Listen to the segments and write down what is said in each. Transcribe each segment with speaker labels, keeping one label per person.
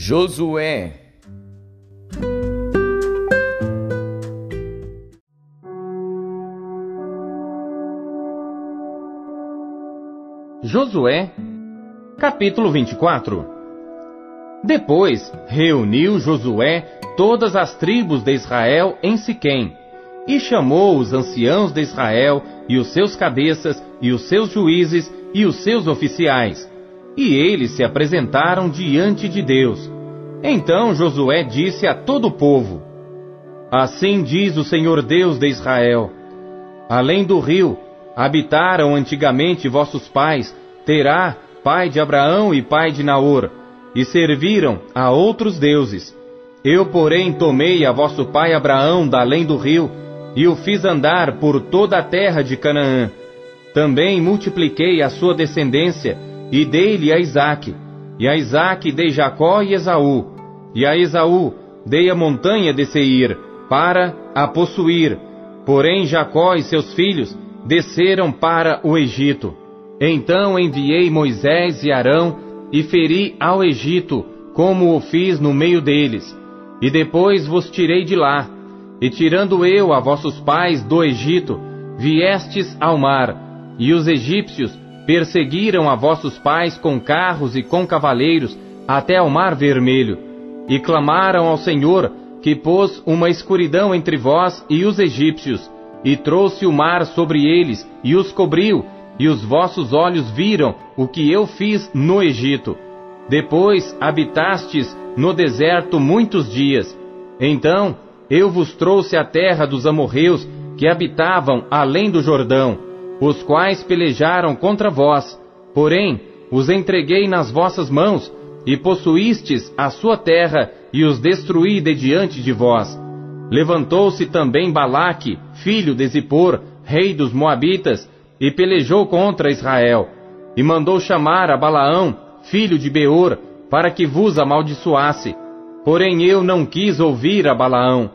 Speaker 1: Josué
Speaker 2: Josué, capítulo 24 Depois reuniu Josué todas as tribos de Israel em Siquém, e chamou os anciãos de Israel, e os seus cabeças, e os seus juízes, e os seus oficiais. E eles se apresentaram diante de Deus. Então Josué disse a todo o povo: Assim diz o Senhor Deus de Israel: Além do rio, habitaram antigamente vossos pais, Terá, pai de Abraão e pai de Naor, e serviram a outros deuses. Eu, porém, tomei a vosso pai Abraão da além do rio, e o fiz andar por toda a terra de Canaã. Também multipliquei a sua descendência, e dei-lhe a Isaque. E a Isaque dei Jacó e Esaú. E a Esaú dei a montanha de Seir, para a possuir. Porém Jacó e seus filhos desceram para o Egito. Então enviei Moisés e Arão e feri ao Egito, como o fiz no meio deles. E depois vos tirei de lá. E tirando eu a vossos pais do Egito, viestes ao mar. E os egípcios perseguiram a vossos pais com carros e com cavaleiros até ao mar vermelho. E clamaram ao Senhor, que pôs uma escuridão entre vós e os egípcios e trouxe o mar sobre eles, e os cobriu, e os vossos olhos viram o que eu fiz no Egito. Depois habitastes no deserto muitos dias. Então eu vos trouxe a terra dos amorreus que habitavam além do Jordão, os quais pelejaram contra vós. Porém, os entreguei nas vossas mãos, e possuístes a sua terra, e os destruí de diante de vós. Levantou-se também Balaque, filho de Zippor, rei dos Moabitas, e pelejou contra Israel, e mandou chamar a Balaão, filho de Beor, para que vos amaldiçoasse. Porém eu não quis ouvir a Balaão,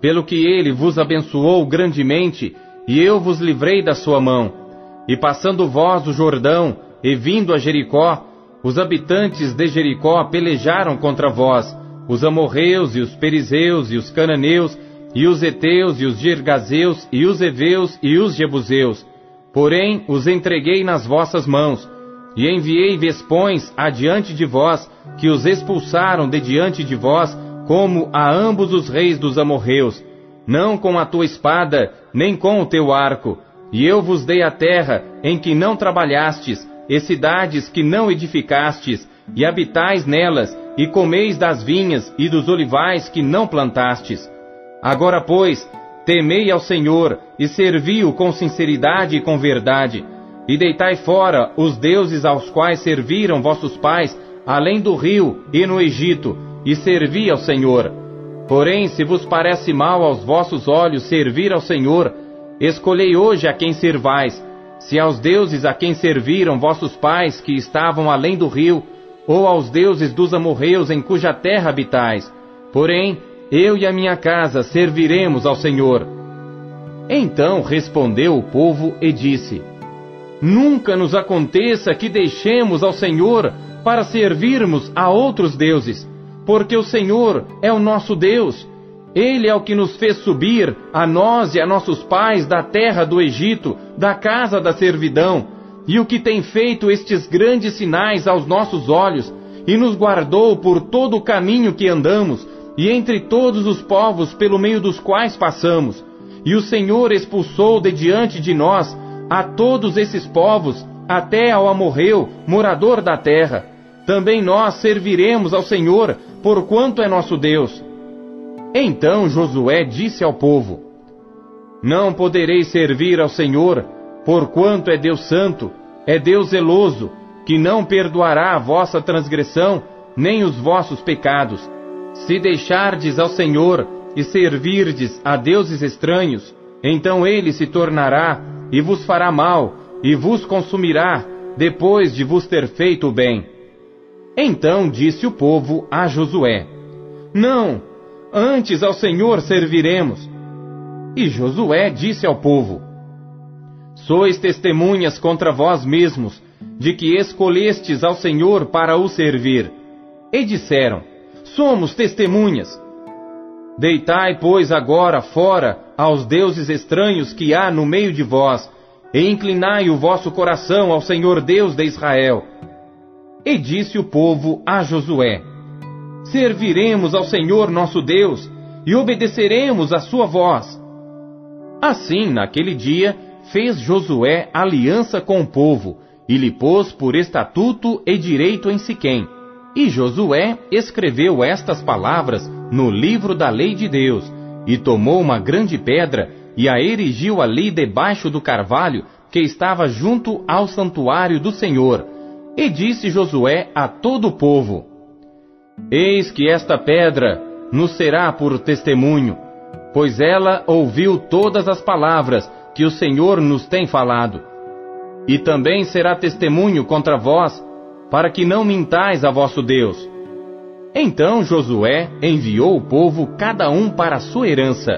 Speaker 2: pelo que ele vos abençoou grandemente, e eu vos livrei da sua mão. E passando vós o Jordão, e vindo a Jericó, os habitantes de Jericó pelejaram contra vós, os amorreus e os perizeus e os cananeus e os heteus e os girgazeus e os heveus e os jebuseus. Porém os entreguei nas vossas mãos, e enviei vespões adiante de vós, que os expulsaram de diante de vós, como a ambos os reis dos amorreus, não com a tua espada, nem com o teu arco. E eu vos dei a terra em que não trabalhastes, e cidades que não edificastes, e habitais nelas, e comeis das vinhas e dos olivais que não plantastes. Agora, pois, temei ao Senhor e servi-o com sinceridade e com verdade, e deitai fora os deuses aos quais serviram vossos pais, além do rio e no Egito, e servi ao Senhor. Porém, se vos parece mal aos vossos olhos servir ao Senhor, escolhei hoje a quem servais, se aos deuses a quem serviram vossos pais que estavam além do rio, ou aos deuses dos amorreus em cuja terra habitais. Porém, eu e a minha casa serviremos ao Senhor. Então respondeu o povo e disse: Nunca nos aconteça que deixemos ao Senhor para servirmos a outros deuses, porque o Senhor é o nosso Deus. Ele é o que nos fez subir, a nós e a nossos pais, da terra do Egito, da casa da servidão e o que tem feito estes grandes sinais aos nossos olhos, e nos guardou por todo o caminho que andamos, e entre todos os povos pelo meio dos quais passamos. E o Senhor expulsou de diante de nós a todos esses povos, até ao amorreu, morador da terra. Também nós serviremos ao Senhor, porquanto é nosso Deus. Então Josué disse ao povo: Não podereis servir ao Senhor, porquanto é Deus santo, é Deus zeloso, que não perdoará a vossa transgressão, nem os vossos pecados. Se deixardes ao Senhor e servirdes a deuses estranhos, então ele se tornará e vos fará mal, e vos consumirá, depois de vos ter feito o bem. Então disse o povo a Josué: Não, antes ao Senhor serviremos. E Josué disse ao povo: Sois testemunhas contra vós mesmos, de que escolhestes ao Senhor para o servir. E disseram: somos testemunhas. Deitai, pois, agora fora aos deuses estranhos que há no meio de vós, e inclinai o vosso coração ao Senhor Deus de Israel. E disse o povo a Josué: Serviremos ao Senhor nosso Deus e obedeceremos a sua voz. Assim, naquele dia, fez Josué aliança com o povo e lhe pôs por estatuto e direito em Siquém. E Josué escreveu estas palavras no livro da lei de Deus, e tomou uma grande pedra e a erigiu ali debaixo do carvalho que estava junto ao santuário do Senhor. E disse Josué a todo o povo: Eis que esta pedra nos será por testemunho, pois ela ouviu todas as palavras que o Senhor nos tem falado. E também será testemunho contra vós, para que não mintais a vosso Deus. Então Josué enviou o povo cada um para a sua herança.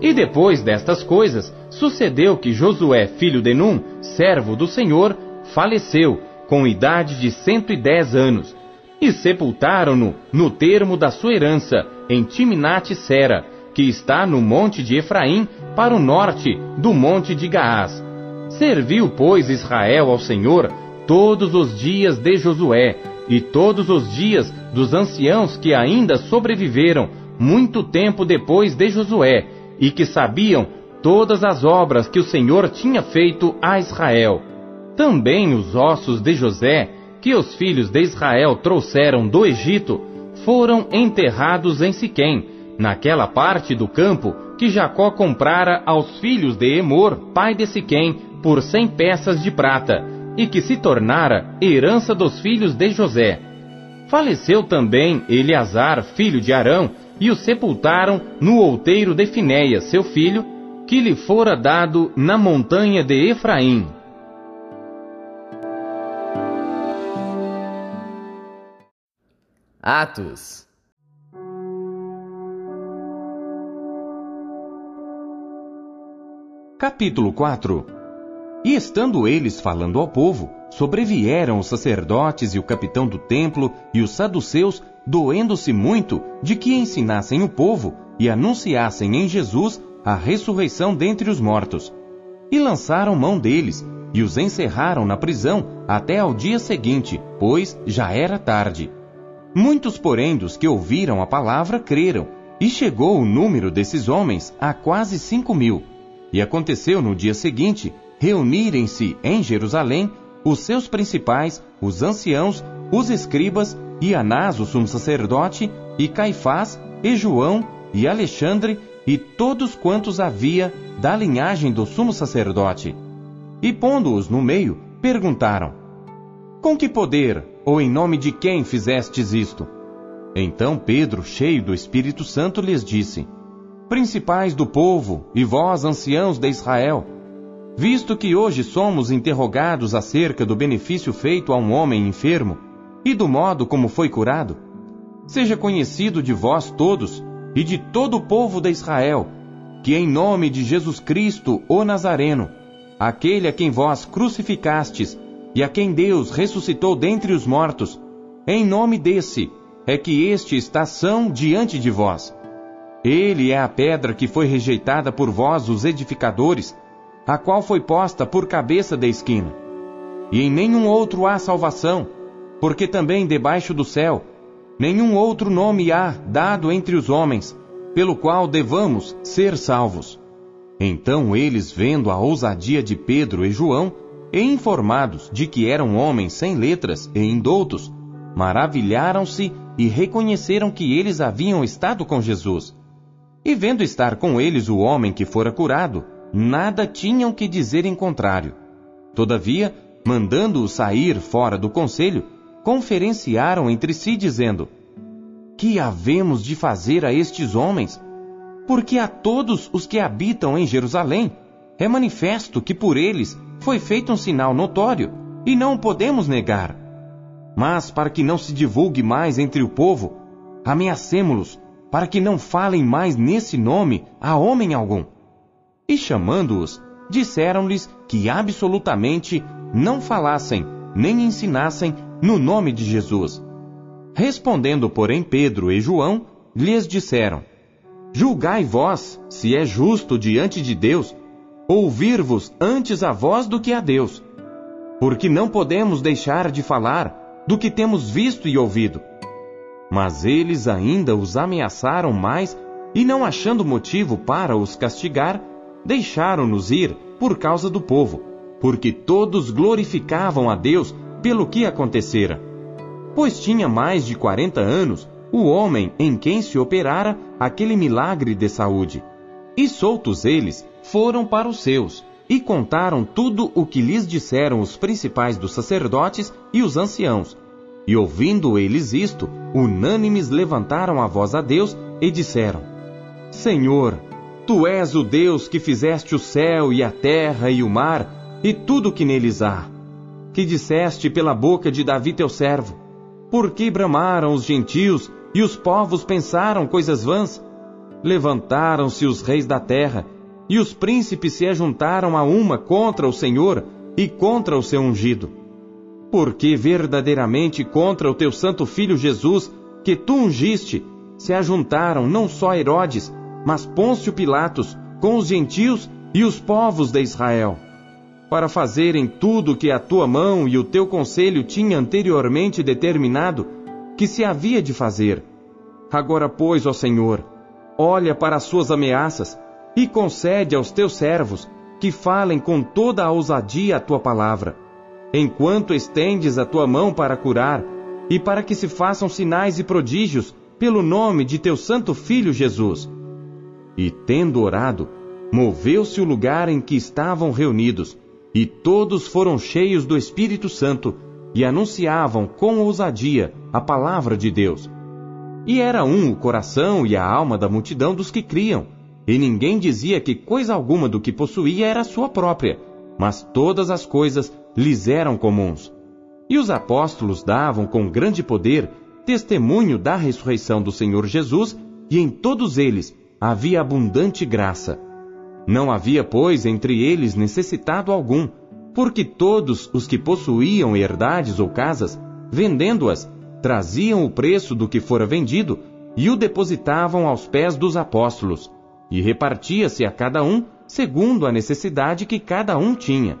Speaker 2: E depois destas coisas, sucedeu que Josué, filho de Num, servo do Senhor, faleceu, com idade de cento e dez anos, e sepultaram-no no termo da sua herança, em Timnate-Sera, que está no monte de Efraim, para o norte do monte de Gaás. Serviu, pois, Israel ao Senhor todos os dias de Josué, e todos os dias dos anciãos que ainda sobreviveram muito tempo depois de Josué, e que sabiam todas as obras que o Senhor tinha feito a Israel. Também os ossos de José, que os filhos de Israel trouxeram do Egito, foram enterrados em Siquém, naquela parte do campo que Jacó comprara aos filhos de Emor, pai de Siquém, por cem peças de prata, e que se tornara herança dos filhos de José. Faleceu também Eleazar, filho de Arão, e o sepultaram no outeiro de Finéia, seu filho, que lhe fora dado na montanha de Efraim.
Speaker 1: Atos
Speaker 2: Capítulo 4 E estando eles falando ao povo, sobrevieram os sacerdotes e o capitão do templo e os saduceus, doendo-se muito de que ensinassem o povo e anunciassem em Jesus a ressurreição dentre os mortos. E lançaram mão deles e os encerraram na prisão até ao dia seguinte, pois já era tarde. Muitos, porém, dos que ouviram a palavra creram, e chegou o número desses homens a quase cinco mil. E aconteceu no dia seguinte reunirem-se em Jerusalém os seus principais, os anciãos, os escribas, e Anás, o sumo sacerdote, e Caifás, e João, e Alexandre, e todos quantos havia da linhagem do sumo sacerdote. E pondo-os no meio, perguntaram: Com que poder, ou em nome de quem fizestes isto? Então Pedro, cheio do Espírito Santo, lhes disse: Principais do povo, e vós, anciãos de Israel, visto que hoje somos interrogados acerca do benefício feito a um homem enfermo e do modo como foi curado, seja conhecido de vós todos e de todo o povo de Israel, que em nome de Jesus Cristo, o Nazareno, aquele a quem vós crucificastes e a quem Deus ressuscitou dentre os mortos, em nome desse é que este está são diante de vós. Ele é a pedra que foi rejeitada por vós, os edificadores, a qual foi posta por cabeça da esquina. E em nenhum outro há salvação, porque também debaixo do céu, nenhum outro nome há dado entre os homens, pelo qual devamos ser salvos. Então eles, vendo a ousadia de Pedro e João, e informados de que eram homens sem letras e indoutos, maravilharam-se e reconheceram que eles haviam estado com Jesus. E vendo estar com eles o homem que fora curado, nada tinham que dizer em contrário. Todavia, mandando-o sair fora do conselho, conferenciaram entre si, dizendo: Que havemos de fazer a estes homens? Porque a todos os que habitam em Jerusalém é manifesto que por eles foi feito um sinal notório, e não o podemos negar. Mas para que não se divulgue mais entre o povo, ameacemo-los para que não falem mais nesse nome a homem algum. E chamando-os, disseram-lhes que absolutamente não falassem nem ensinassem no nome de Jesus. Respondendo, porém, Pedro e João, lhes disseram: Julgai vós se é justo diante de Deus ouvir-vos antes a vós do que a Deus. Porque não podemos deixar de falar do que temos visto e ouvido. Mas eles ainda os ameaçaram mais e, não achando motivo para os castigar, deixaram-nos ir por causa do povo, porque todos glorificavam a Deus pelo que acontecera. Pois tinha mais de quarenta anos o homem em quem se operara aquele milagre de saúde. E soltos eles, foram para os seus, e contaram tudo o que lhes disseram os principais dos sacerdotes e os anciãos. E ouvindo eles isto, unânimes levantaram a voz a Deus e disseram: Senhor, tu és o Deus que fizeste o céu e a terra e o mar e tudo o que neles há. Que disseste pela boca de Davi teu servo: Por que bramaram os gentios e os povos pensaram coisas vãs? Levantaram-se os reis da terra e os príncipes se ajuntaram a uma contra o Senhor e contra o seu ungido. Porque verdadeiramente contra o teu santo filho Jesus, que tu ungiste, se ajuntaram não só Herodes, mas Pôncio Pilatos, com os gentios e os povos de Israel, para fazerem tudo o que a tua mão e o teu conselho tinha anteriormente determinado que se havia de fazer. Agora, pois, ó Senhor, olha para as suas ameaças e concede aos teus servos que falem com toda a ousadia a tua palavra, enquanto estendes a tua mão para curar, e para que se façam sinais e prodígios pelo nome de teu santo filho Jesus. E tendo orado, moveu-se o lugar em que estavam reunidos, e todos foram cheios do Espírito Santo e anunciavam com ousadia a palavra de Deus. E era um o coração e a alma da multidão dos que criam e ninguém dizia que coisa alguma do que possuía era sua própria, mas todas as coisas lhes eram comuns. E os apóstolos davam com grande poder testemunho da ressurreição do Senhor Jesus, e em todos eles havia abundante graça. Não havia, pois, entre eles necessitado algum, porque todos os que possuíam herdades ou casas, vendendo-as, traziam o preço do que fora vendido e o depositavam aos pés dos apóstolos e repartia-se a cada um segundo a necessidade que cada um tinha.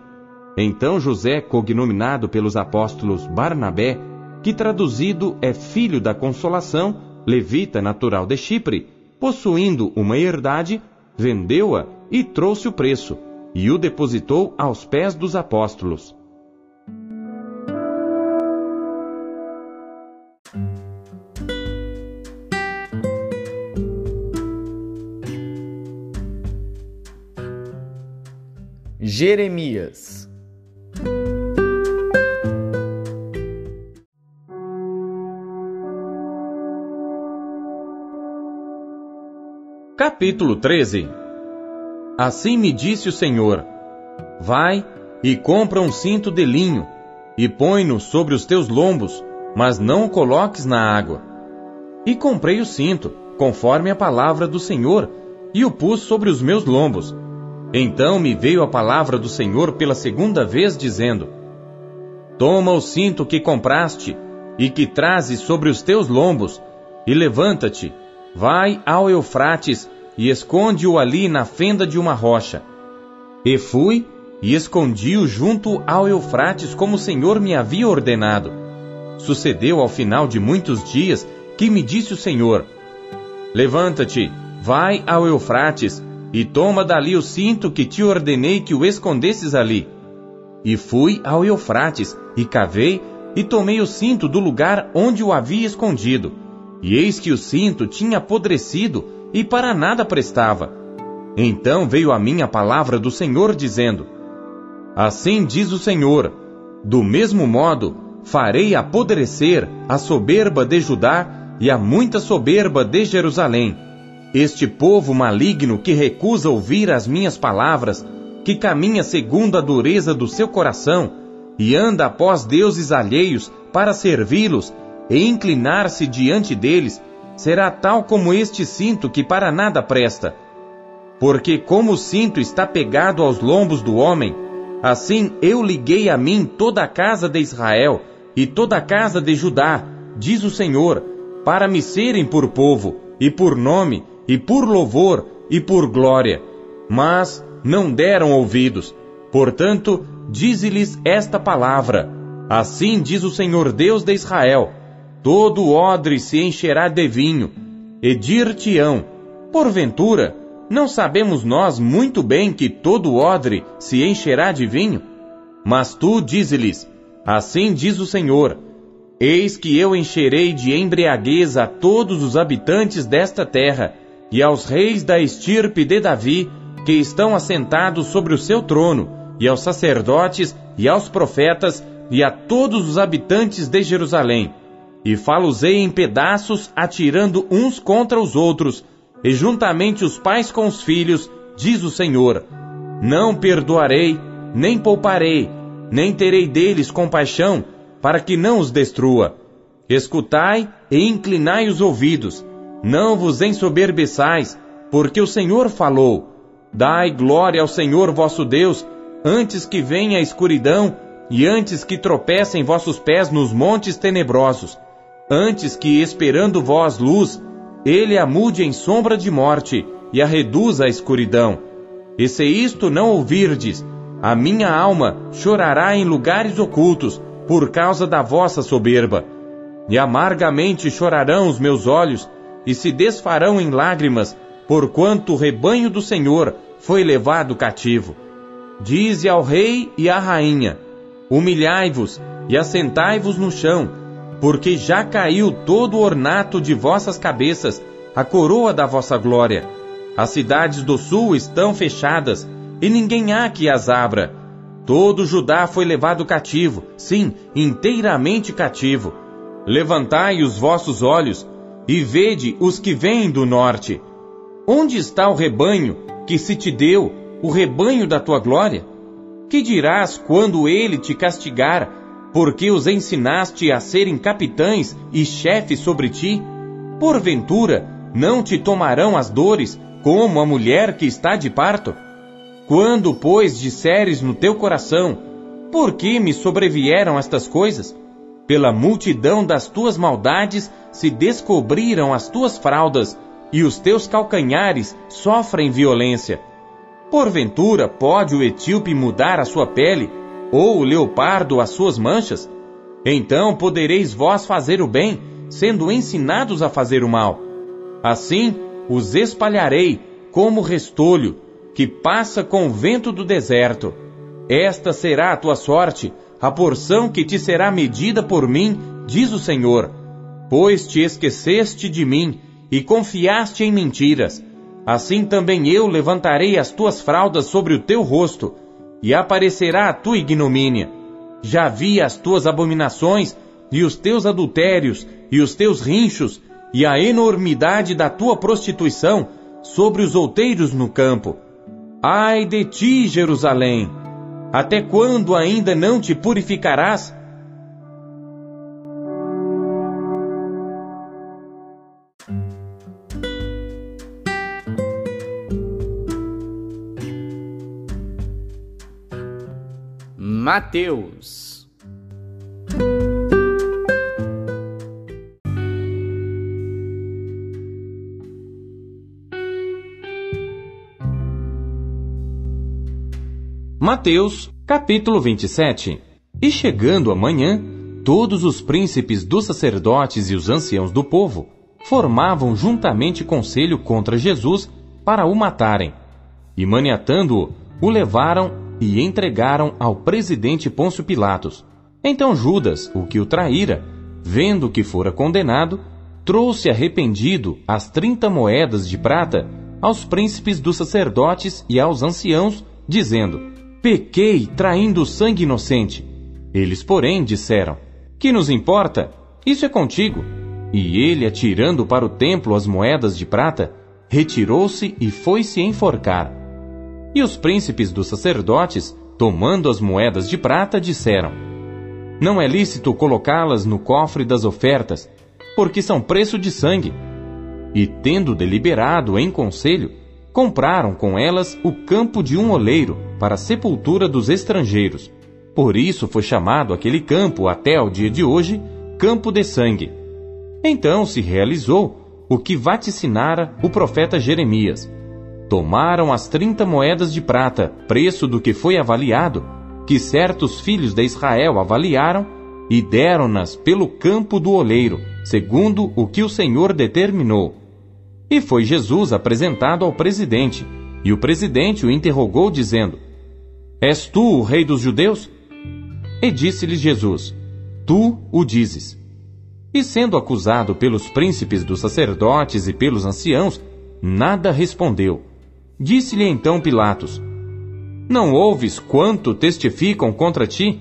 Speaker 2: Então José, cognominado pelos apóstolos Barnabé, que traduzido é filho da consolação, levita natural de Chipre, possuindo uma herdade, vendeu-a e trouxe o preço, e o depositou aos pés dos apóstolos.
Speaker 1: Jeremias.
Speaker 2: Capítulo 13 Assim me disse o Senhor: Vai e compra um cinto de linho, e põe-no sobre os teus lombos, mas não o coloques na água. E comprei o cinto, conforme a palavra do Senhor, e o pus sobre os meus lombos então me veio a palavra do Senhor pela segunda vez, dizendo: Toma o cinto que compraste e que trazes sobre os teus lombos, e levanta-te, vai ao Eufrates e esconde-o ali na fenda de uma rocha. E fui e escondi-o junto ao Eufrates, como o Senhor me havia ordenado. Sucedeu ao final de muitos dias que me disse o Senhor: Levanta-te, vai ao Eufrates e toma dali o cinto que te ordenei que o escondesses ali. E fui ao Eufrates, e cavei, e tomei o cinto do lugar onde o havia escondido. E eis que o cinto tinha apodrecido, e para nada prestava. Então veio a mim a palavra do Senhor, dizendo: Assim diz o Senhor: Do mesmo modo, farei apodrecer a soberba de Judá e a muita soberba de Jerusalém este povo maligno que recusa ouvir as minhas palavras, que caminha segundo a dureza do seu coração e anda após deuses alheios para servi-los e inclinar-se diante deles, será tal como este cinto que para nada presta. Porque como o cinto está pegado aos lombos do homem, assim eu liguei a mim toda a casa de Israel e toda a casa de Judá, diz o Senhor, para me serem por povo, e por nome, e por louvor, e por glória. Mas não deram ouvidos. Portanto, dize-lhes esta palavra: Assim diz o Senhor Deus de Israel: Todo odre se encherá de vinho, e dir-te-ão: Porventura, não sabemos nós muito bem que todo odre se encherá de vinho? Mas tu dize-lhes: Assim diz o Senhor: Eis que eu encherei de embriaguez a todos os habitantes desta terra, e aos reis da estirpe de Davi, que estão assentados sobre o seu trono, e aos sacerdotes, e aos profetas, e a todos os habitantes de Jerusalém. E falosei em pedaços, atirando uns contra os outros, e juntamente os pais com os filhos, diz o Senhor. Não perdoarei, nem pouparei, nem terei deles compaixão, para que não os destrua. Escutai e inclinai os ouvidos, não vos ensoberbeçais, porque o Senhor falou. Dai glória ao Senhor vosso Deus, antes que venha a escuridão e antes que tropecem vossos pés nos montes tenebrosos, antes que, esperando vós luz, ele a mude em sombra de morte e a reduza à escuridão. E se isto não ouvirdes, a minha alma chorará em lugares ocultos, por causa da vossa soberba. E amargamente chorarão os meus olhos, e se desfarão em lágrimas, porquanto o rebanho do Senhor foi levado cativo. Dize ao rei e à rainha: Humilhai-vos e assentai-vos no chão, porque já caiu todo o ornato de vossas cabeças, a coroa da vossa glória. As cidades do sul estão fechadas, e ninguém há que as abra Todo Judá foi levado cativo, sim, inteiramente cativo. Levantai os vossos olhos e vede os que vêm do norte. Onde está o rebanho que se te deu, o rebanho da tua glória? Que dirás quando ele te castigar, porque os ensinaste a serem capitães e chefes sobre ti? Porventura, não te tomarão as dores como a mulher que está de parto? Quando, pois, disseres no teu coração, por que me sobrevieram estas coisas? Pela multidão das tuas maldades se descobriram as tuas fraldas, e os teus calcanhares sofrem violência. Porventura pode o etíope mudar a sua pele, ou o leopardo as suas manchas? Então podereis vós fazer o bem, sendo ensinados a fazer o mal. Assim os espalharei como restolho, que passa com o vento do deserto. Esta será a tua sorte, a porção que te será medida por mim, diz o Senhor. Pois te esqueceste de mim e confiaste em mentiras. Assim também eu levantarei as tuas fraldas sobre o teu rosto, e aparecerá a tua ignomínia. Já vi as tuas abominações, e os teus adultérios, e os teus rinchos, e a enormidade da tua prostituição sobre os outeiros no campo Ai de ti, Jerusalém! Até quando ainda não te purificarás?
Speaker 1: Mateus
Speaker 2: Mateus, capítulo 27. E chegando amanhã, todos os príncipes dos sacerdotes e os anciãos do povo formavam juntamente conselho contra Jesus para o matarem. E maniatando-o, o levaram e entregaram ao presidente Pôncio Pilatos. Então Judas, o que o traíra, vendo que fora condenado, trouxe arrependido as trinta moedas de prata aos príncipes dos sacerdotes e aos anciãos, dizendo: Pequei traindo sangue inocente. Eles, porém, disseram: Que nos importa? Isso é contigo. E ele, atirando para o templo as moedas de prata, retirou-se e foi-se enforcar. E os príncipes dos sacerdotes, tomando as moedas de prata, disseram: Não é lícito colocá-las no cofre das ofertas, porque são preço de sangue. E tendo deliberado em conselho, compraram com elas o campo de um oleiro para a sepultura dos estrangeiros. Por isso foi chamado aquele campo até ao dia de hoje Campo de Sangue. Então se realizou o que vaticinara o profeta Jeremias. Tomaram as trinta moedas de prata, preço do que foi avaliado, que certos filhos de Israel avaliaram, e deram-nas pelo campo do oleiro, segundo o que o Senhor determinou. E foi Jesus apresentado ao presidente, e o presidente o interrogou, dizendo: És tu o rei dos judeus? E disse-lhe Jesus: Tu o dizes. E sendo acusado pelos príncipes dos sacerdotes e pelos anciãos, nada respondeu. Disse-lhe então Pilatos: Não ouves quanto testificam contra ti?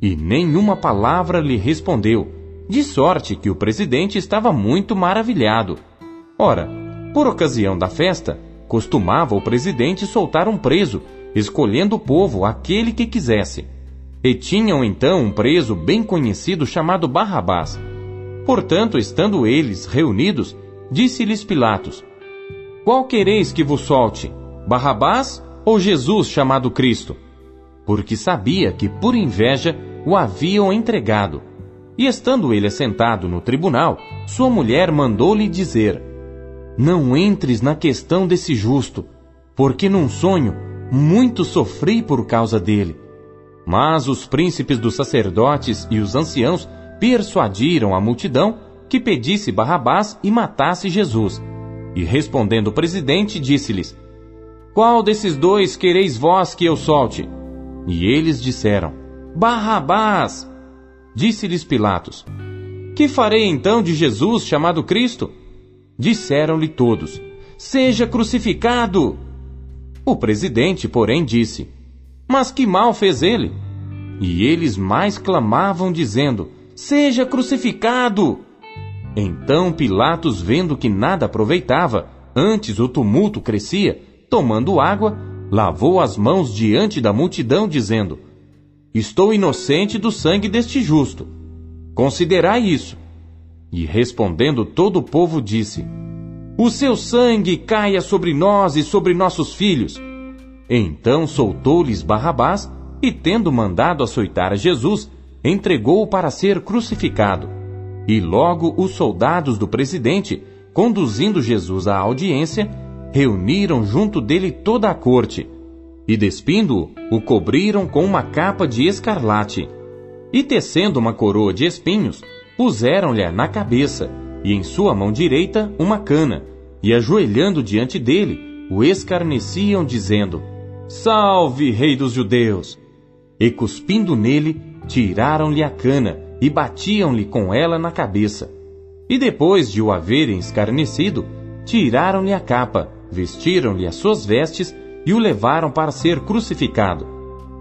Speaker 2: E nenhuma palavra lhe respondeu, de sorte que o presidente estava muito maravilhado. Ora, por ocasião da festa, costumava o presidente soltar um preso, escolhendo o povo aquele que quisesse. E tinham então um preso bem conhecido chamado Barrabás. Portanto, estando eles reunidos, disse-lhes Pilatos: qual quereis que vos solte? Barrabás ou Jesus chamado Cristo? Porque sabia que por inveja o haviam entregado. E estando ele assentado no tribunal, sua mulher mandou-lhe dizer: Não entres na questão desse justo, porque num sonho muito sofri por causa dele. Mas os príncipes dos sacerdotes e os anciãos persuadiram a multidão que pedisse Barrabás e matasse Jesus. E respondendo o presidente, disse-lhes: Qual desses dois quereis vós que eu solte? E eles disseram: Barrabás. Disse-lhes Pilatos: Que farei então de Jesus chamado Cristo? Disseram-lhe todos: Seja crucificado. O presidente, porém, disse: Mas que mal fez ele? E eles mais clamavam, dizendo: Seja crucificado. Então Pilatos, vendo que nada aproveitava, antes o tumulto crescia, tomando água, lavou as mãos diante da multidão, dizendo: Estou inocente do sangue deste justo. Considerai isso. E respondendo todo o povo disse: O seu sangue caia sobre nós e sobre nossos filhos. Então soltou-lhes Barrabás e, tendo mandado açoitar a Jesus, entregou-o para ser crucificado. E logo os soldados do presidente, conduzindo Jesus à audiência, reuniram junto dele toda a corte, e despindo-o, o cobriram com uma capa de escarlate. E tecendo uma coroa de espinhos, puseram-lhe na cabeça, e em sua mão direita uma cana, e ajoelhando diante dele, o escarneciam, dizendo: Salve, Rei dos Judeus! E cuspindo nele, tiraram-lhe a cana e batiam-lhe com ela na cabeça. E depois de o haverem escarnecido, tiraram-lhe a capa, vestiram-lhe as suas vestes e o levaram para ser crucificado.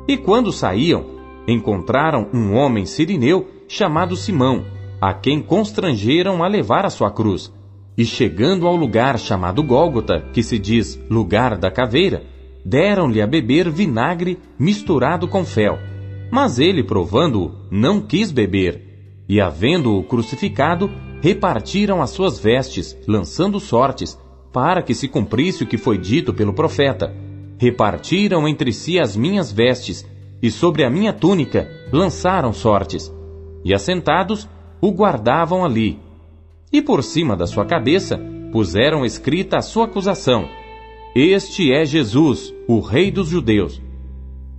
Speaker 2: E quando saíam, encontraram um homem sirineu chamado Simão, a quem constrangeram a levar a sua cruz. E chegando ao lugar chamado Gólgota, que se diz lugar da caveira, deram-lhe a beber vinagre misturado com fel. Mas ele, provando-o, não quis beber. E, havendo-o crucificado, repartiram as suas vestes, lançando sortes, para que se cumprisse o que foi dito pelo profeta. Repartiram entre si as minhas vestes, e sobre a minha túnica lançaram sortes. E assentados, o guardavam ali. E por cima da sua cabeça puseram escrita a sua acusação: Este é Jesus, o Rei dos Judeus.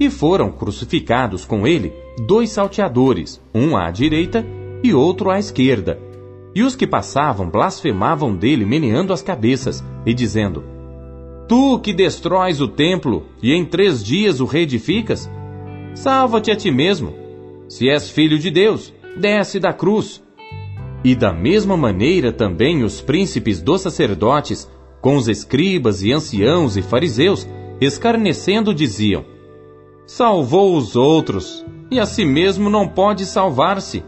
Speaker 2: E foram crucificados com ele dois salteadores, um à direita e outro à esquerda. E os que passavam blasfemavam dele, meneando as cabeças e dizendo: Tu que destróis o templo e em três dias o reedificas, salva-te a ti mesmo. Se és filho de Deus, desce da cruz. E da mesma maneira também os príncipes dos sacerdotes, com os escribas e anciãos e fariseus, escarnecendo, diziam: salvou os outros, e a si mesmo não pode salvar-se.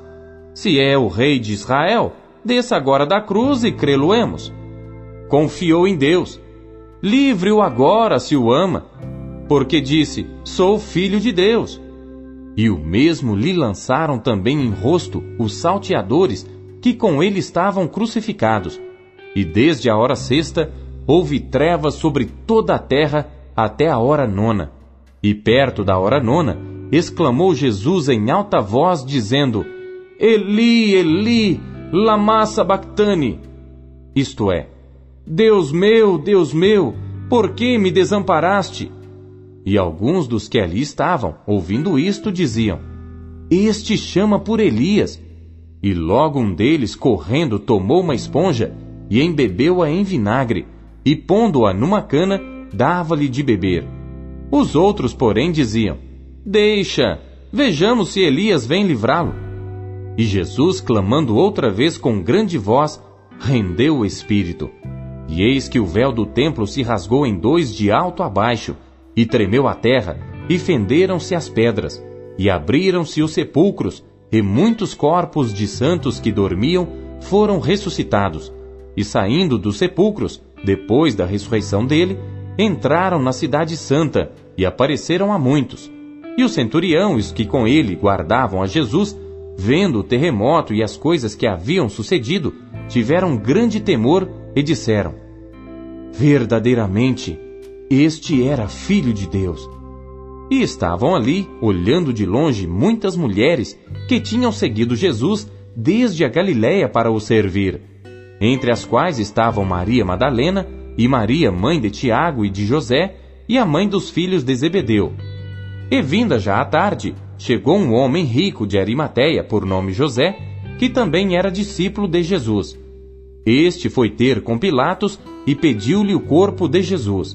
Speaker 2: Se é o rei de Israel, desça agora da cruz e crê-lo-emos. Confiou em Deus. Livre-o agora se o ama, porque disse: Sou filho de Deus. E o mesmo lhe lançaram também em rosto os salteadores que com ele estavam crucificados. E desde a hora sexta houve trevas sobre toda a terra até a hora nona. E perto da hora nona, exclamou Jesus em alta voz, dizendo: Eli, Eli, Lama sabachthani, isto é, Deus meu, Deus meu, por que me desamparaste? E alguns dos que ali estavam, ouvindo isto, diziam: Este chama por Elias. E logo um deles, correndo, tomou uma esponja e embebeu-a em vinagre, e pondo-a numa cana, dava-lhe de beber. Os outros, porém, diziam: Deixa, vejamos se Elias vem livrá-lo. E Jesus, clamando outra vez com grande voz, rendeu o espírito. E eis que o véu do templo se rasgou em dois de alto a baixo, e tremeu a terra, e fenderam-se as pedras, e abriram-se os sepulcros, e muitos corpos de santos que dormiam foram ressuscitados, e saindo dos sepulcros, depois da ressurreição dele, entraram na cidade santa e apareceram a muitos. E o centurião os que com ele guardavam a Jesus, vendo o terremoto e as coisas que haviam sucedido, tiveram grande temor e disseram: Verdadeiramente, este era filho de Deus. E estavam ali, olhando de longe, muitas mulheres que tinham seguido Jesus desde a Galiléia para o servir, entre as quais estavam Maria Madalena e Maria, mãe de Tiago e de José, e a mãe dos filhos de Zebedeu. E vinda já a tarde, chegou um homem rico de Arimateia, por nome José, que também era discípulo de Jesus. Este foi ter com Pilatos e pediu-lhe o corpo de Jesus.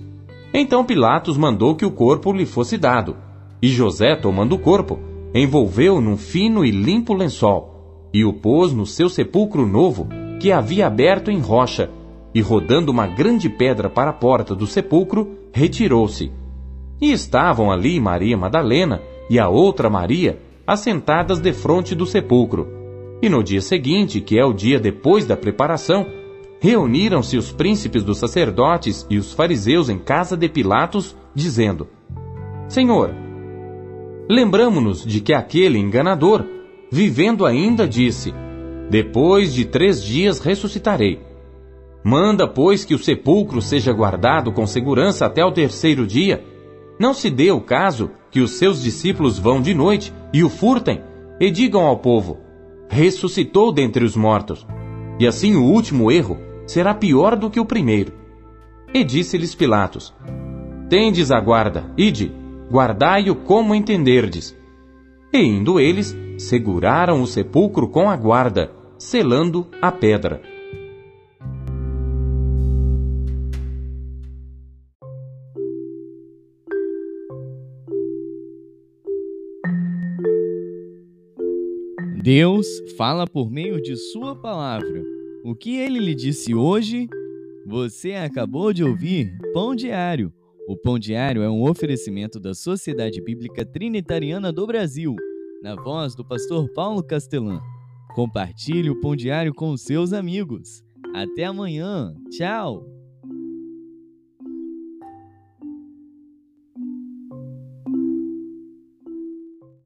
Speaker 2: Então Pilatos mandou que o corpo lhe fosse dado. E José, tomando o corpo, envolveu num fino e limpo lençol, e o pôs no seu sepulcro novo, que havia aberto em rocha, e rodando uma grande pedra para a porta do sepulcro, retirou-se. E estavam ali Maria Madalena e a outra Maria, assentadas defronte do sepulcro. E no dia seguinte, que é o dia depois da preparação, reuniram-se os príncipes dos sacerdotes e os fariseus em casa de Pilatos, dizendo: Senhor, lembramo-nos de que aquele enganador, vivendo ainda, disse: Depois de três dias ressuscitarei. Manda, pois, que o sepulcro seja guardado com segurança até o terceiro dia. Não se dê o caso que os seus discípulos vão de noite e o furtem e digam ao povo: ressuscitou dentre os mortos. E assim o último erro será pior do que o primeiro. E disse-lhes Pilatos: Tendes a guarda, ide, guardai-o como entenderdes. E indo eles, seguraram o sepulcro com a guarda, selando a pedra.
Speaker 1: Deus fala por meio de Sua palavra. O que ele lhe disse hoje? Você acabou de ouvir Pão Diário. O Pão Diário é um oferecimento da Sociedade Bíblica Trinitariana do Brasil, na voz do pastor Paulo Castelã. Compartilhe o Pão Diário com seus amigos. Até amanhã. Tchau!